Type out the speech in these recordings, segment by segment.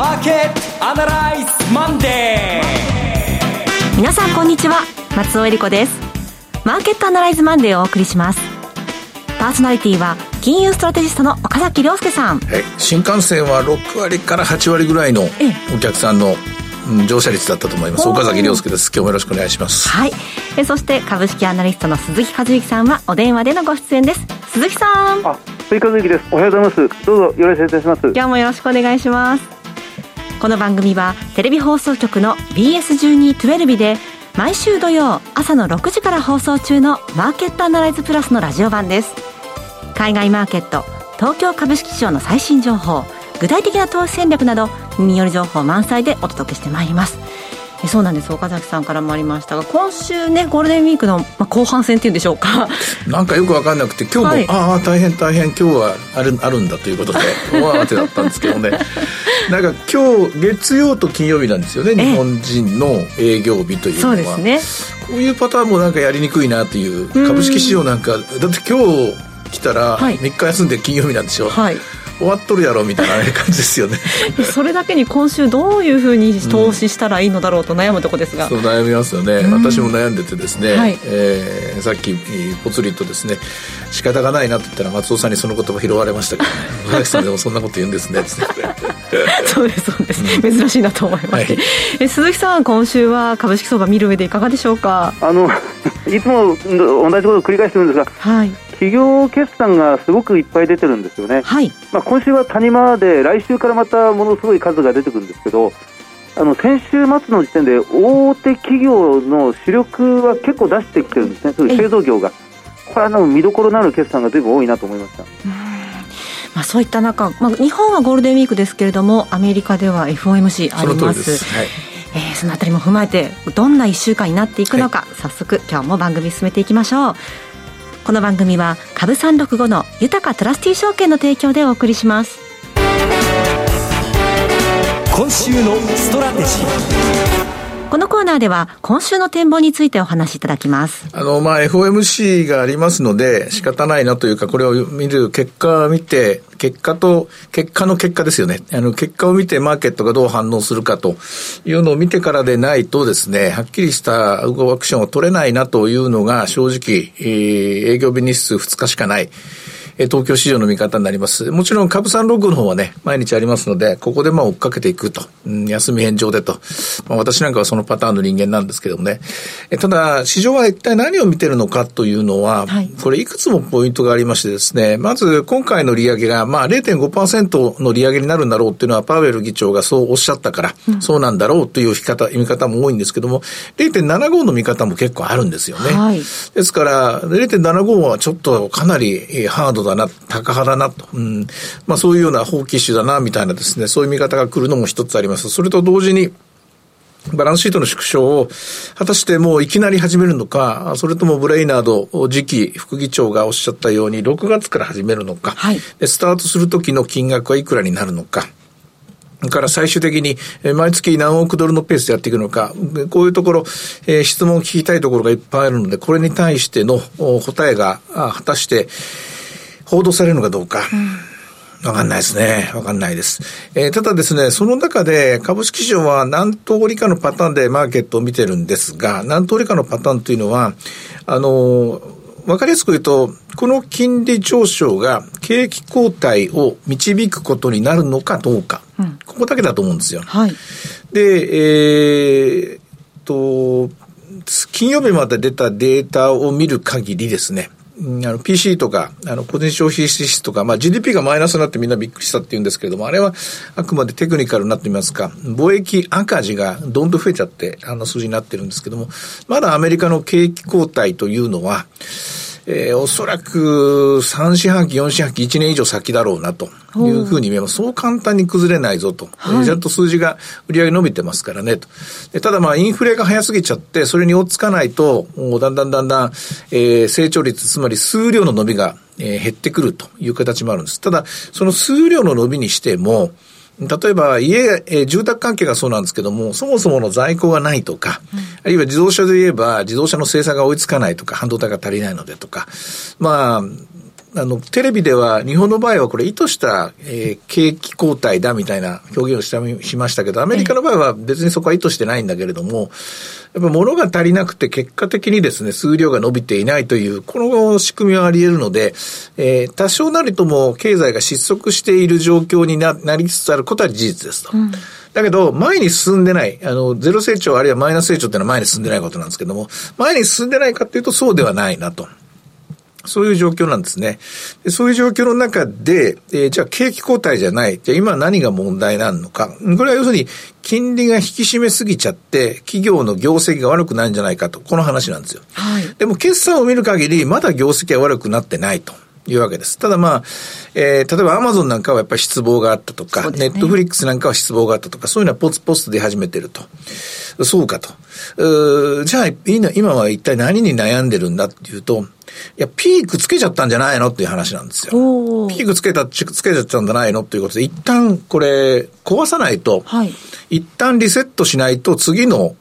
マーケットアナライズマンデー皆さんこんにちは。松尾英里子です。マーケットアナライズマンデーをお送りします。パーソナリティは金融ストラテジストの岡崎良介さん、はい、新幹線は6割から8割ぐらいのお客さんの乗車率だったと思います。岡崎良介です。今日もよろしくお願いします。はい。えそして株式アナリストの鈴木一之さんはお電話でのご出演です。鈴木さん。あ鈴木和之です。おはようございます。どうぞよろしくお願いします。今日もよろしくお願いしますこの番組はテレビ放送局の BS1212 で毎週土曜朝の6時から放送中のマーケットアナライズプラスのラジオ版です。海外マーケット東京株式市場の最新情報具体的な投資戦略など耳寄り情報満載でお届けしてまいります。そうなんです。岡崎さんからもありましたが今週ねゴールデンウィークの、まあ、後半戦っていうんでしょうか。なんかよく分かんなくて今日も、はい、ああ大変大変今日はあるあるんだということで 大慌てだったんですけどね。なんか今日月曜と金曜日なんですよね 日本人の営業日というのは。そうですね。こういうパターンもなんかやりにくいなという株式市場なんかだって今日来たら3日休んで金曜日なんでしょ、はい終わっとるやろみたいな感じですよね。それだけに今週どういうふうに投資したらいいのだろうと悩むとこですが、うん、そう悩みますよね、うん、私も悩んでてですね、はい、えー、さっきぽつりとですね仕方がないなって言ったら松尾さんにその言葉拾われましたけどね「崎さんでもそんなこと言うんですね」ってそうですそうです、うん、珍しいなと思います、はい、え鈴木さん今週は株式相場見る上でいかがでしょうか？あのいつも同じことを繰り返してるんですが、はい、企業決算がすごくいっぱい出てるんですよね、はい。まあ、今週は谷間で来週からまたものすごい数が出てくるんですけどあの先週末の時点で大手企業の主力は結構出してきてるんですね、製造業が。これはの見どころのある決算がずいぶん多いなと思いました。まあ、そういった中、まあ、日本はゴールデンウィークですけれどもアメリカでは FOMC あります。はい。えー、そのあたりも踏まえてどんな1週間になっていくのか、はい、早速今日も番組進めていきましょうこの番組は株三六五の豊かトラスティ証券の提供でお送りします。今週のストラテジー。このコーナーでは今週の展望についてお話しいただきます。あの、まあ、FOMC がありますので仕方ないなというか、これを見る結果を見て、結果と、結果の結果ですよね。あの、結果を見てマーケットがどう反応するかというのを見てからでないとですね、はっきりしたアクションを取れないなというのが正直、えー、営業日日数2日しかない。東京市場の見方になります。もちろん株三六の方はね、毎日ありますので、ここでまあ追っかけていくと。うん、休み返上でと。まあ、私なんかはそのパターンの人間なんですけどもね。えただ、市場は一体何を見てるのかというのは、はい、これいくつもポイントがありましてですね、まず今回の利上げがまあ0.5%の利上げになるんだろうっていうのはパウエル議長がそうおっしゃったから、うん、そうなんだろうという見方、見方も多いんですけども、0.75の見方も結構あるんですよね。はい、ですから、0.75はちょっとかなりハードだだな、高派だなと、うん、まあそういうような法規種だな、みたいなですね、そういう見方が来るのも一つあります。それと同時に、バランスシートの縮小を、果たしてもういきなり始めるのか、それともブレイナード次期副議長がおっしゃったように、6月から始めるのか、はい、スタートするときの金額はいくらになるのか、から最終的に毎月何億ドルのペースでやっていくのか、こういうところ、えー、質問を聞きたいところがいっぱいあるので、これに対しての答えが果たして、報道されるのかどうか。わかんないですね。わかんないです。えー、ただですね、その中で株式市場は何通りかのパターンでマーケットを見てるんですが、何通りかのパターンというのは、あの、わかりやすく言うと、この金利上昇が景気後退を導くことになるのかどうか。うん、ここだけだと思うんですよ。はい。で、えー、と、金曜日まで出たデータを見る限りですね、あの PC とか、あの個人消費支出とか、まあ GDP がマイナスになってみんなびっくりしたって言うんですけれども、あれはあくまでテクニカルになってみますか、貿易赤字がどんどん増えちゃって、あの数字になってるんですけども、まだアメリカの景気後退というのは、えー、おそらく3四半期、4四半期、1年以上先だろうなというふうに見えます。そう簡単に崩れないぞと。はい、ちゃんと数字が売り上げ伸びてますからねと。ただまあインフレが早すぎちゃって、それに追っつかないと、だんだんだんだん、えー、成長率、つまり数量の伸びが、えー、減ってくるという形もあるんです。ただ、その数量の伸びにしても、例えば家、えー、住宅関係がそうなんですけども、そもそもの在庫がないとか、うん、あるいは自動車で言えば自動車の生産が追いつかないとか、半導体が足りないのでとか、まあ、あの、テレビでは、日本の場合はこれ意図した、えー、景気後退だみたいな表現をしたしましたけど、アメリカの場合は別にそこは意図してないんだけれども、やっぱ物が足りなくて結果的にですね、数量が伸びていないという、この仕組みはあり得るので、えー、多少なりとも経済が失速している状況にななりつつあることは事実ですと。うんだけど、前に進んでない、あの、ゼロ成長あるいはマイナス成長っていうのは前に進んでないことなんですけども、前に進んでないかっていうとそうではないなと。そういう状況なんですね。そういう状況の中で、えー、じゃあ景気後退じゃない。じゃあ今何が問題なのか。これは要するに、金利が引き締めすぎちゃって、企業の業績が悪くないんじゃないかと。この話なんですよ。はい、でも決算を見る限り、まだ業績は悪くなってないと。いうわけです。ただまあ、えー、例えばアマゾンなんかはやっぱり失望があったとか、ネットフリックスなんかは失望があったとか、そういうのはポツポツ出始めてると。そうかと。うじゃあ、今は一体何に悩んでるんだっていうと、いや、ピークつけちゃったんじゃないのっていう話なんですよ。ピークつけた、つけちゃったんじゃないのっていうことで、一旦これ、壊さないと、はい、一旦リセットしないと次の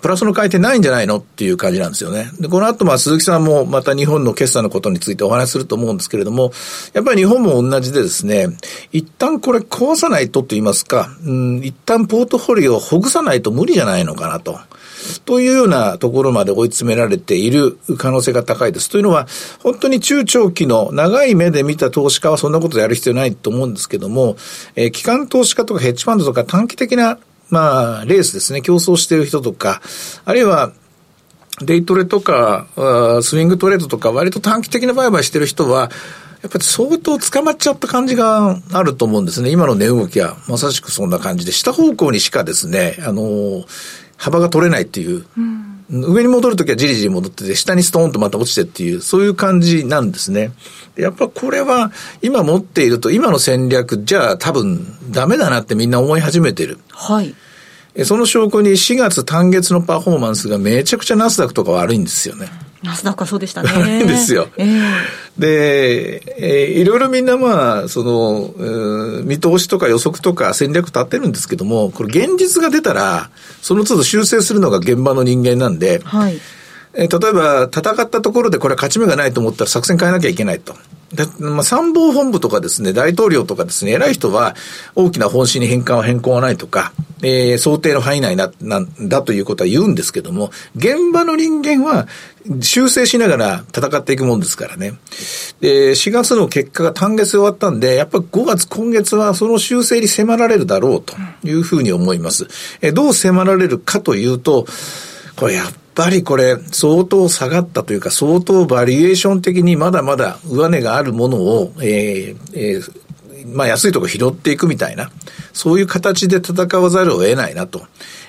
プラスの回転ないんじゃないのっていう感じなんですよね。で、この後、まあ、鈴木さんもまた日本の決算のことについてお話しすると思うんですけれども、やっぱり日本も同じでですね、一旦これ壊さないとと言いますか、うん、一旦ポートフォリオをほぐさないと無理じゃないのかなと。というようなところまで追い詰められている可能性が高いです。というのは、本当に中長期の長い目で見た投資家はそんなことやる必要ないと思うんですけども、えー、機関投資家とかヘッジファンドとか短期的なまあ、レースですね、競争している人とか、あるいは、デイトレとか、スイングトレードとか、割と短期的な売買してる人は、やっぱり相当捕まっちゃった感じがあると思うんですね。今の値動きは。まさしくそんな感じで、下方向にしかですね、あの、幅が取れないっていう、うん、上に戻るときはじりじり戻ってて、下にストーンとまた落ちてっていう、そういう感じなんですね。やっぱこれは、今持っていると、今の戦略じゃ多分ダメだなってみんな思い始めてる。はい。その証拠に4月単月のパフォーマンスがめちゃくちゃナスダックとか悪いんですよね。ナスダックはそうでしたね。ですよ。えー、で、えー、いろいろみんなまあ、その、えー、見通しとか予測とか戦略立ってるんですけども、これ現実が出たら、その都度修正するのが現場の人間なんで、はい。えー、例えば戦ったところでこれは勝ち目がないと思ったら作戦変えなきゃいけないと。で、まあ、参謀本部とかですね、大統領とかですね、偉い人は大きな方針に変換は変更はないとか、えー、想定の範囲内な、なんだということは言うんですけども、現場の人間は修正しながら戦っていくもんですからね。で、4月の結果が単月終わったんで、やっぱ5月、今月はその修正に迫られるだろうというふうに思います。えどう迫られるかというと、これやっぱりこれ、相当下がったというか、相当バリエーション的にまだまだ上値があるものを、えーえー、まあ安いとこ拾っていくみたいな、そういう形で戦わざるを得ないなと。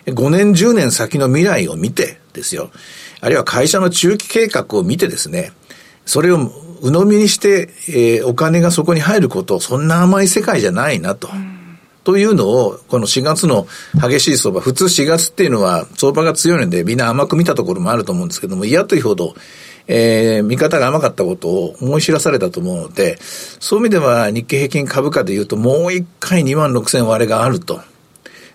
5年、10年先の未来を見てですよ。あるいは会社の中期計画を見てですね、それを鵜呑みにして、えー、お金がそこに入ること、そんな甘い世界じゃないなと。というのを、この4月の激しい相場、普通4月っていうのは相場が強いのでみんな甘く見たところもあると思うんですけども、嫌というほど、えー、見方が甘かったことを思い知らされたと思うので、そういう意味では日経平均株価で言うともう一回2万6千割れがあると。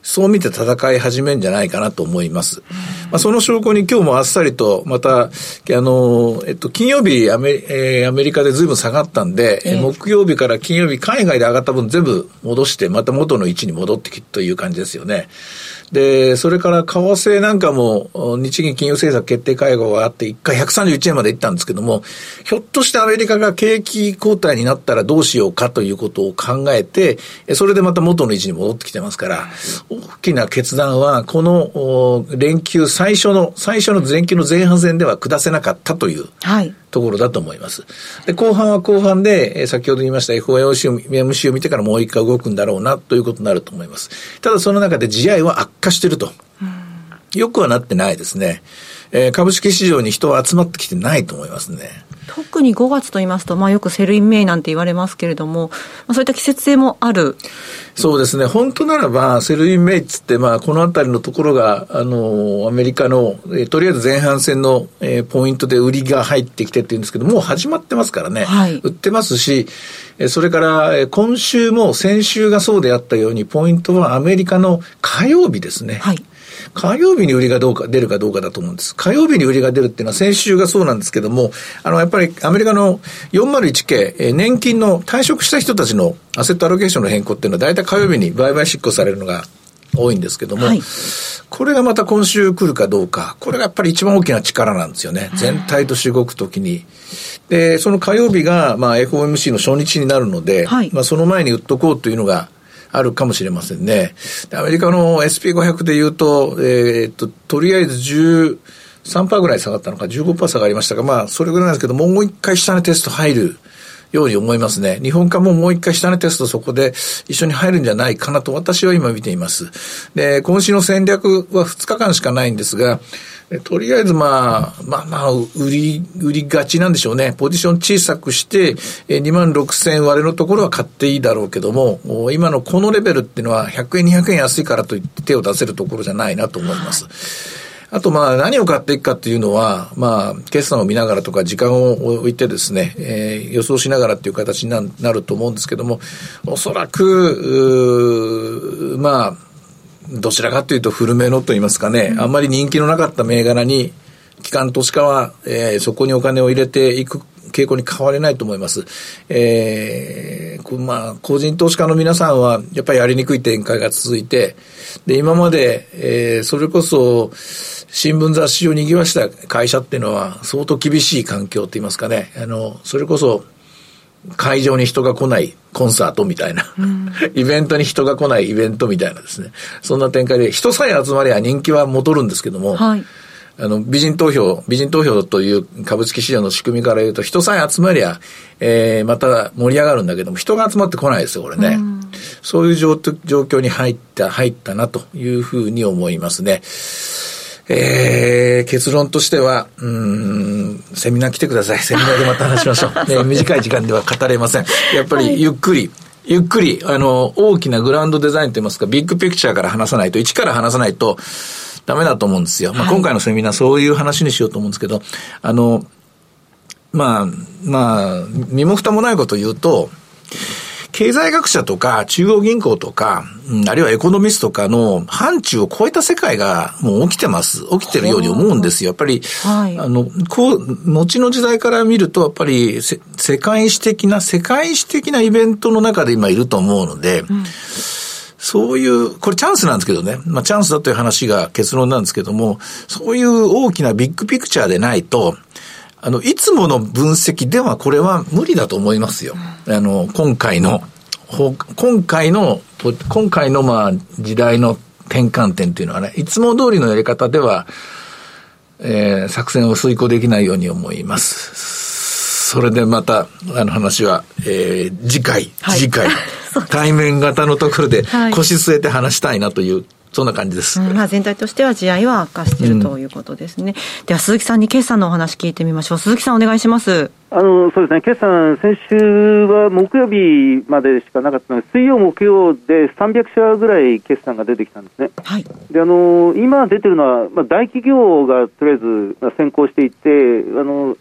そう見て戦い始めんじゃないかなと思います。まあ、その証拠に今日もあっさりと、また、あの、えっと、金曜日アメ,、えー、アメリカで随分下がったんで、えー、木曜日から金曜日海外で上がった分全部戻して、また元の位置に戻ってきという感じですよね。で、それから為替なんかも、日銀金融政策決定会合があって、1回131円まで行ったんですけども、ひょっとしてアメリカが景気後退になったらどうしようかということを考えて、それでまた元の位置に戻ってきてますから、大きな決断は、この連休最初の、最初の連休の前半戦では下せなかったという。はいところだと思います。で、後半は後半で、え先ほど言いました FOMC を見てからもう一回動くんだろうなということになると思います。ただその中で地合いは悪化してると。よくはなってないですね。えー、株式市場に人は集まってきてないと思いますね。特に5月と言いますと、まあ、よくセルインメイなんて言われますけれども、まあ、そういった季節性もある。そうですね、本当ならば、 Sell in May っつって、まあ、このあたりのところが、あの、アメリカの、えー、とりあえず前半戦の、えー、ポイントで売りが入ってきてっていうんですけど、もう始まってますからね、はい、売ってますし、それから、今週も先週がそうであったように、ポイントはアメリカの火曜日ですね。はい火曜日に売りがどうか、出るかどうかだと思うんです。火曜日に売りが出るっていうのは先週がそうなんですけども、あの、やっぱりアメリカの 401K、え年金の退職した人たちのアセットアロケーションの変更っていうのは大体火曜日に売買執行されるのが多いんですけども、はい、これがまた今週来るかどうか、これがやっぱり一番大きな力なんですよね。全体として動くときに。で、その火曜日が、まあ、FOMC の初日になるので、はい、まあ、その前に売っとこうというのが、あるかもしれませんね。アメリカの SP500 で言うと、えー、っと、とりあえず10、3%ぐらい下がったのか、15%下がりましたが、まあ、それぐらいなんですけど、もう一回下値テスト入るように思いますね。日本化ももう一回下値テストそこで一緒に入るんじゃないかなと私は今見ています。で、今週の戦略は2日間しかないんですが、とりあえずまあ、まあまあ、売り、売りがちなんでしょうね。ポジション小さくして、2万6千割れのところは買っていいだろうけども、今のこのレベルっていうのは100円200円安いからといって手を出せるところじゃないなと思います。あとまあ何を買っていくかっていうのは、まあ決算を見ながらとか時間を置いてですね、えー、予想しながらっていう形になると思うんですけども、おそらく、まあ、どちらかというと古めのと言いますかね、うん、あんまり人気のなかった銘柄に、機関投資家は、えー、そこにお金を入れていく傾向に変われないと思います。えー、まあ、個人投資家の皆さんは、やっぱりやりにくい展開が続いて、で、今まで、えー、それこそ、新聞雑誌を賑わした会社っていうのは、相当厳しい環境って言いますかね、あの、それこそ、会場に人が来ないコンサートみたいな、うん、イベントに人が来ないイベントみたいなですね、そんな展開で、人さえ集まりゃ人気は戻るんですけども、はい、あの、美人投票、美人投票という株式市場の仕組みから言うと、人さえ集まりゃ、えー、また盛り上がるんだけども、人が集まってこないですよ、これね。うん、そういう状況に入った、入ったなというふうに思いますね。えー、結論としては、うん、セミナー来てください。セミナーでまた話しましょう。ね、短い時間では語れません。やっぱりゆっくり、はいゆっくり、あの、大きなグラウンドデザインといいますか、ビッグピクチャーから話さないと、一から話さないと、ダメだと思うんですよ。まあ、今回のセミナーそういう話にしようと思うんですけど、あの、まあ、まあ、身も蓋もないことを言うと、経済学者とか中央銀行とか、あるいはエコノミストとかの範疇を超えた世界がもう起きてます。起きてるように思うんですよ。やっぱり、はい、あの、こう、後の時代から見ると、やっぱり世界史的な、世界史的なイベントの中で今いると思うので、うんそういう、これチャンスなんですけどね。まあチャンスだという話が結論なんですけども、そういう大きなビッグピクチャーでないと、あの、いつもの分析ではこれは無理だと思いますよ。あの、今回の、今回の、今回のまあ時代の転換点というのはね、いつも通りのやり方では、えー、作戦を遂行できないように思います。それでまた、あの話は、えー、次回、はい、次回、対面型のところで腰据えて話したいなというそんな感じです。うん、まあ、全体としては地合いは悪化しているということですね。うん、では、鈴木さんに決算のお話聞いてみましょう。鈴木さん、お願いします。あのそうですね、決算、先週は木曜日までしかなかったので、水曜、木曜で300社ぐらい決算が出てきたんですね。はい、であの今出てるのは、まあ、大企業がとりあえず先行していて、あの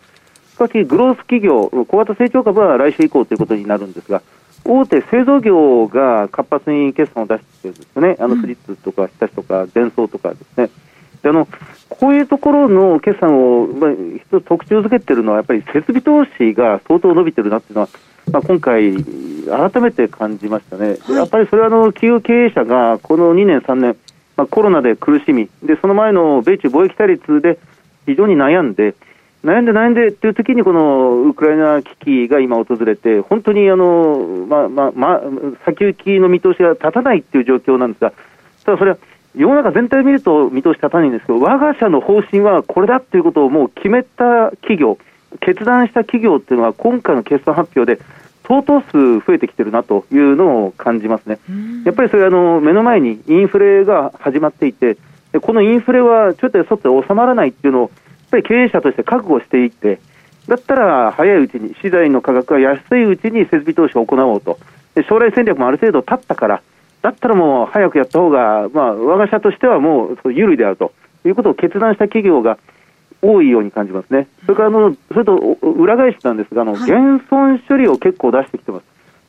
しかし、グロース企業、小型成長株は来週以降ということになるんですが、大手製造業が活発に決算を出してるんですよね、あのスリッツとか日立とか、デンソーとかですね。であのこういうところの決算を、まあ、一つ特徴づけてるのは、やっぱり設備投資が相当伸びてるなっていうのは、まあ、今回、改めて感じましたね、やっぱりそれはあの企業経営者がこの2年、3年、まあ、コロナで苦しみで、その前の米中貿易対立で非常に悩んで、悩んで悩んでっていう時にこのウクライナ危機が今訪れて、本当にあの、まあまあまあ、先行きの見通しが立たないっていう状況なんですが、ただそれは世の中全体を見ると見通し立たないんですけど、我が社の方針はこれだっていうことをもう決めた企業、決断した企業っていうのは今回の決算発表で相当数増えてきてるなというのを感じますね。やっぱりそれあの目の前にインフレが始まっていて、このインフレはちょっとそっと収まらないっていうのをぱり経営者として覚悟していって、だったら早いうちに、資材の価格が安いうちに設備投資を行おうと、将来戦略もある程度立ったから、だったらもう早くやった方が、まあ、我が社としてはもう有利であるということを決断した企業が多いように感じますね。それからあの、それと裏返しなんですが、あの、減損処理を結構出してきてます。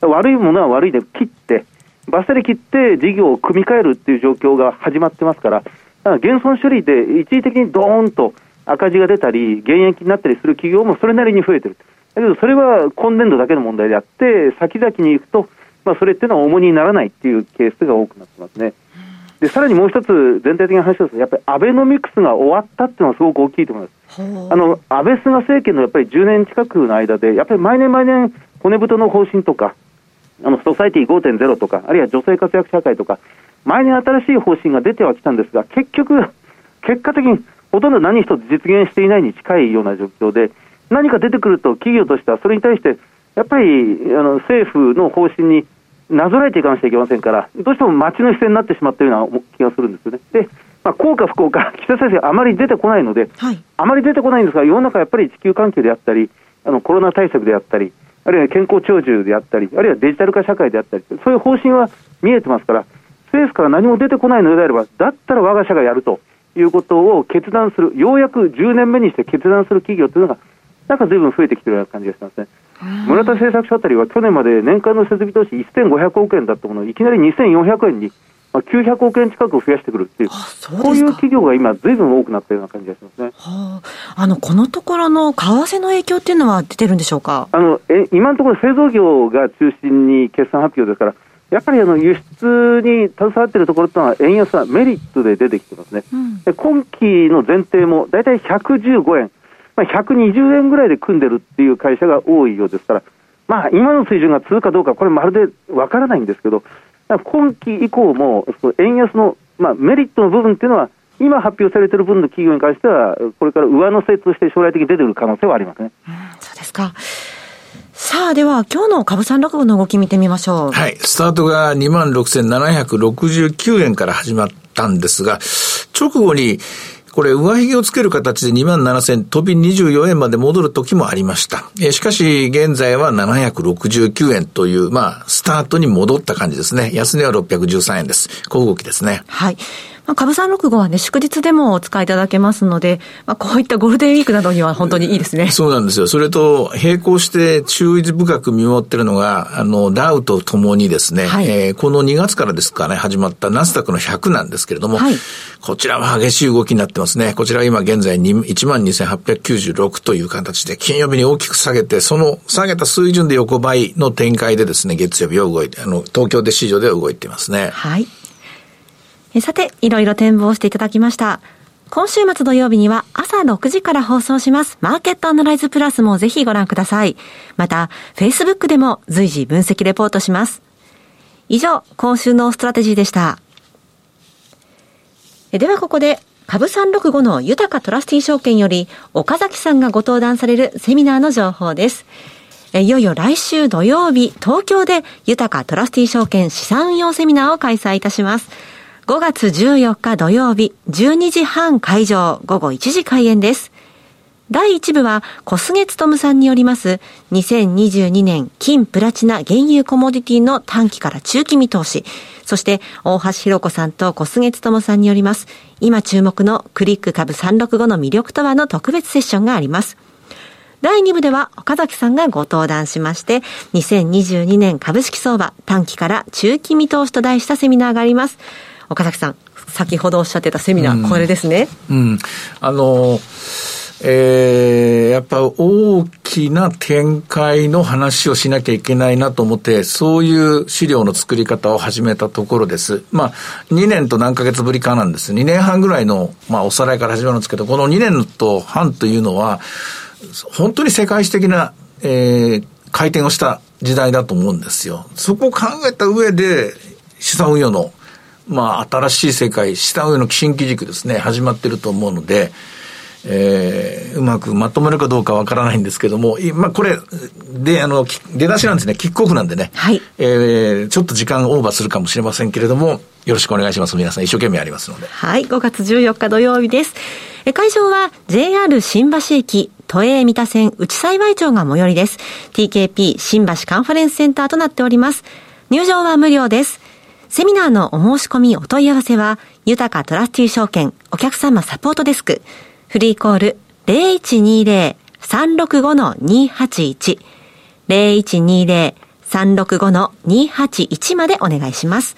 悪いものは悪いで切って、バッサリ切って事業を組み替えるっていう状況が始まってますから、減損処理で一時的にドーンと赤字が出たり、減益になったりする企業もそれなりに増えてる。だけど、それは今年度だけの問題であって、先々に行くと、まあ、それっていうのは重荷にならないっていうケースが多くなってますね。で、さらにもう一つ、全体的な話ですやっぱりアベノミクスが終わったっていうのはすごく大きいと思います。あの、安倍菅政権のやっぱり10年近くの間で、やっぱり毎年毎年、骨太の方針とか、あの、ソサイティ5.0とか、あるいは女性活躍社会とか、毎年新しい方針が出てはきたんですが、結局、結果的にほとんど何一つ実現していないに近いような状況で、何か出てくると企業としてはそれに対して、やっぱりあの政府の方針になぞらえていかなきゃいけませんから、どうしても街の視線になってしまったような気がするんですよね。で、まあ、効果不効果、岸田先生あまり出てこないので、はい、あまり出てこないんですが、世の中やっぱり地球環境であったり、あのコロナ対策であったり、あるいは健康長寿であったり、あるいはデジタル化社会であったり、そういう方針は見えてますから、政府から何も出てこないのであれば、だったら我が社がやるということを決断する、ようやく10年目にして決断する企業というのが、なんかずいぶん増えてきてるような感じがしますね。村田製作所あたりは去年まで年間の設備投資1500億円だったものをいきなり2400円に、まあ、900億円近く増やしてくるっていう、こういう企業が今、ずいぶん多くなったような感じがしますね、はあ、あのこのところの為替の影響っていうのは出てるんでしょうか？あのえ今のところ製造業が中心に決算発表ですから、やっぱりあの輸出に携わっているところというのは、円安はメリットで出てきてますね、うん、今期の前提も大体115円、まあ、120円ぐらいで組んでるっていう会社が多いようですから、まあ、今の水準が続くかどうか、これ、まるでわからないんですけど、今期以降も、円安の、まあ、メリットの部分っていうのは、今発表されている分の企業に関しては、これから上乗せとして将来的に出てくる可能性はありますね。うん、そうですか。さあ、では、今日の株三落語の動き見てみましょう。はい。スタートが26,769円から始まったんですが、直後に、これ、上髭をつける形で2万7000飛び24円まで戻る時もありました。えしかし、現在は769円という、まあ、スタートに戻った感じですね。安値は613円です。小動きですね。はい。まあ、株三六五はね、祝日でもお使いいただけますので、まあ、こういったゴールデンウィークなどには本当にいいですね。そうなんですよ。それと、並行して注意深く見守ってるのが、あの、ダウとともにですね、はい、えー、この2月からですかね、始まったナスダックの100なんですけれども、はい、こちらは激しい動きになってますね。こちらは今現在12,896という形で、金曜日に大きく下げて、その下げた水準で横ばいの展開でですね、月曜日は動いて、あの、東京で市場では動いていますね。はい。さて、いろいろ展望していただきました。今週末土曜日には朝6時から放送しますマーケットアナライズプラスもぜひご覧ください。また、Facebook でも随時分析レポートします。以上、今週のストラテジーでした。ではここで、株365の豊かトラスティー証券より岡崎さんがご登壇されるセミナーの情報です。いよいよ来週土曜日、東京で豊かトラスティー証券資産運用セミナーを開催いたします。5月14日土曜日、12時半会場、午後1時開演です。第1部は小菅勤さんによります2022年金プラチナ原油コモディティの短期から中期見通し、そして大橋弘子さんと小菅勤さんによります今注目のクリック株365の魅力とはの特別セッションがあります。第2部では岡崎さんがご登壇しまして、2022年株式相場短期から中期見通しと題したセミナーがあります。岡崎さん、先ほどおっしゃってたセミナー、うん、これですね。うん。あの、えー、やっぱ大きな展開の話をしなきゃいけないなと思って、そういう資料の作り方を始めたところです。まあ、2年と何ヶ月ぶりかなんです。2年半ぐらいの、まあ、おさらいから始まるんですけど、この2年と半というのは、本当に世界史的な、えー、回転をした時代だと思うんですよ。そこを考えた上で、資産運用のまあ、新しい世界、下上の新機軸ですね、始まってると思うので、えー、うまくまとめるかどうかわからないんですけども、まあ、これ、で、あの、出だしなんですね、キックオフなんでね、はい。えー、ちょっと時間オーバーするかもしれませんけれども、よろしくお願いします。皆さん一生懸命ありますので。はい、5月14日土曜日です。え会場は JR 新橋駅、都営三田線内幸町が最寄りです。TKP 新橋カンファレンスセンターとなっております。入場は無料です。セミナーのお申し込みお問い合わせは、豊かトラスティー証券お客様サポートデスク、フリーコール0120-365-281、0120-365-281までお願いします。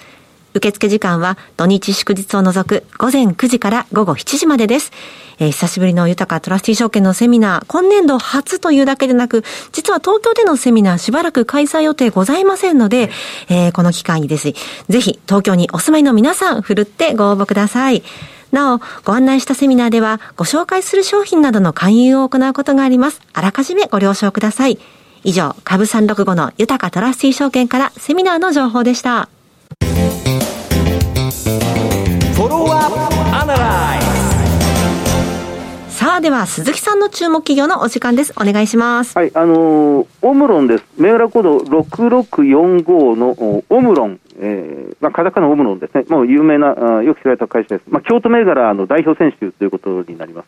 受付時間は土日祝日を除く午前9時から午後7時までです。えー、久しぶりの豊かトラスティ証券のセミナー、今年度初というだけでなく、実は東京でのセミナーしばらく開催予定ございませんので、えー、この機会にです。ぜひ、東京にお住まいの皆さん、ふるってご応募ください。なお、ご案内したセミナーでは、ご紹介する商品などの勧誘を行うことがあります。あらかじめご了承ください。以上、株365の豊かトラスティ証券からセミナーの情報でした。さあ、では、鈴木さんの注目企業のお時間です。お願いします。はい、あのー、オムロンです。銘柄コード6645のオムロン。えー、まあ、カタカナオムロンですね。もう有名な、あよく知られた会社です。まあ、京都銘柄の代表選手ということになります。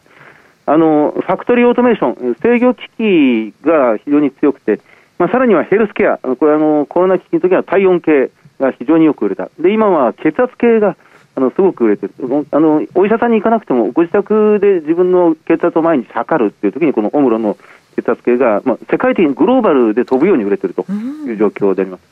あの、ファクトリーオートメーション、制御機器が非常に強くて、まあ、さらにはヘルスケア、これあの、コロナ危機の時は体温計が非常によく売れた。で、今は血圧計があのすごく売れてるあの、お医者さんに行かなくても、ご自宅で自分の血圧を毎日測るっていう時に、このオムロの血圧計が、まあ、世界的にグローバルで飛ぶように売れてるという状況であります。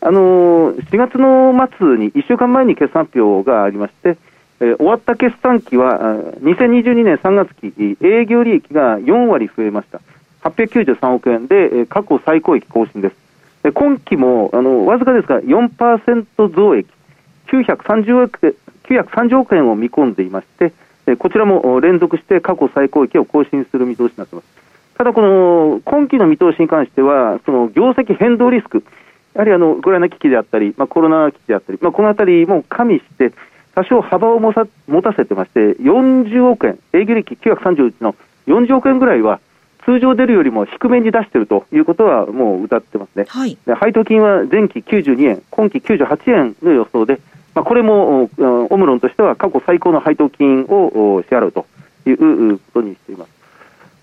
あの4月の末に、1週間前に決算発表がありまして、えー、終わった決算期は、2022年3月期、営業利益が4割増えました。893億円で、過去最高益更新です。で今期もあのわずかですが4%増益930億円930億円を見込んでいまして、こちらも連続して過去最高益を更新する見通しになっています。ただ、この今期の見通しに関しては、その業績変動リスク、やはりあのウクライナ危機であったり、まあ、コロナ危機であったり、まあ、このあたりも加味して、多少幅をもさ持たせてまして、40億円、営業利益931の40億円ぐらいは、通常出るよりも低めに出しているということはもう歌ってますね。はい、配当金は前期92円、今期98円の予想で、まあ、これもオムロンとしては過去最高の配当金を支払うということにしています。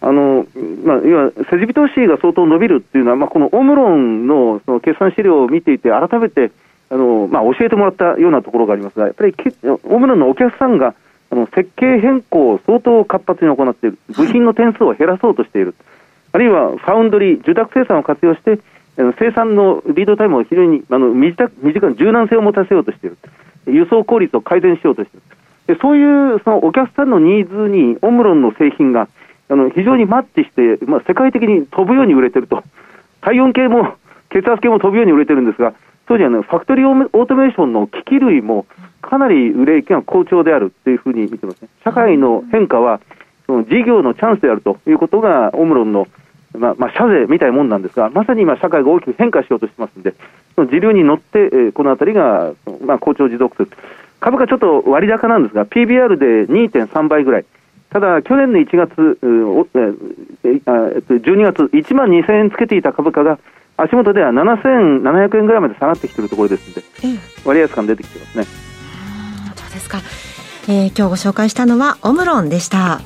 あのまあ、要は設備投資が相当伸びるっていうのは、まあ、このオムロンのその決算資料を見ていて、改めてあの、まあ、教えてもらったようなところがありますが、やっぱりオムロンのお客さんがあの設計変更を相当活発に行っている、部品の点数を減らそうとしている、あるいはファウンドリー、受託生産を活用して、生産のリードタイムを非常にあの短短い柔軟性を持たせようとしている、輸送効率を改善しようとしている、でそういうそのお客さんのニーズにオムロンの製品があの非常にマッチして、まあ、世界的に飛ぶように売れてると、体温計も血圧計も飛ぶように売れてるんですが、当時は、ね、ファクトリーオートメーションの機器類もかなり売れ行きが好調であるというふうに見てますね。社会の変化は、その事業のチャンスであるということが、オムロンのまあ、まあ、社税みたいなもんなんですが、まさに今、社会が大きく変化しようとしてますので、その時流に乗って、えー、このあたりが、まあ、好調持続する。株価ちょっと割高なんですが、PBR で2.3倍ぐらい。ただ、去年の1月、えー、12月、1万2000円つけていた株価が、足元では7700円ぐらいまで下がってきているところですので、割安感出てきてますね。ですか。えー、今日ご紹介したのはオムロンでした。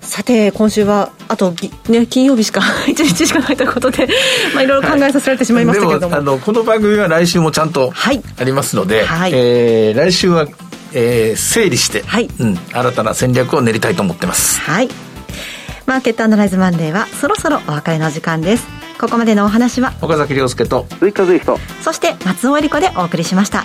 さて今週はあと、ね、金曜日しか 1日しかないということで、まあ、いろいろ考えさせられてしまいましたけれども。はい、もあのこの番組は来週もちゃんとありますので、はい、えー、来週は、えー、整理して、はい。うん、新たな戦略を練りたいと思ってます。はい。マーケットアナライズマンデーはそろそろお別れの時間です。ここまでのお話は岡崎亮介とそして松尾恵理子でお送りしました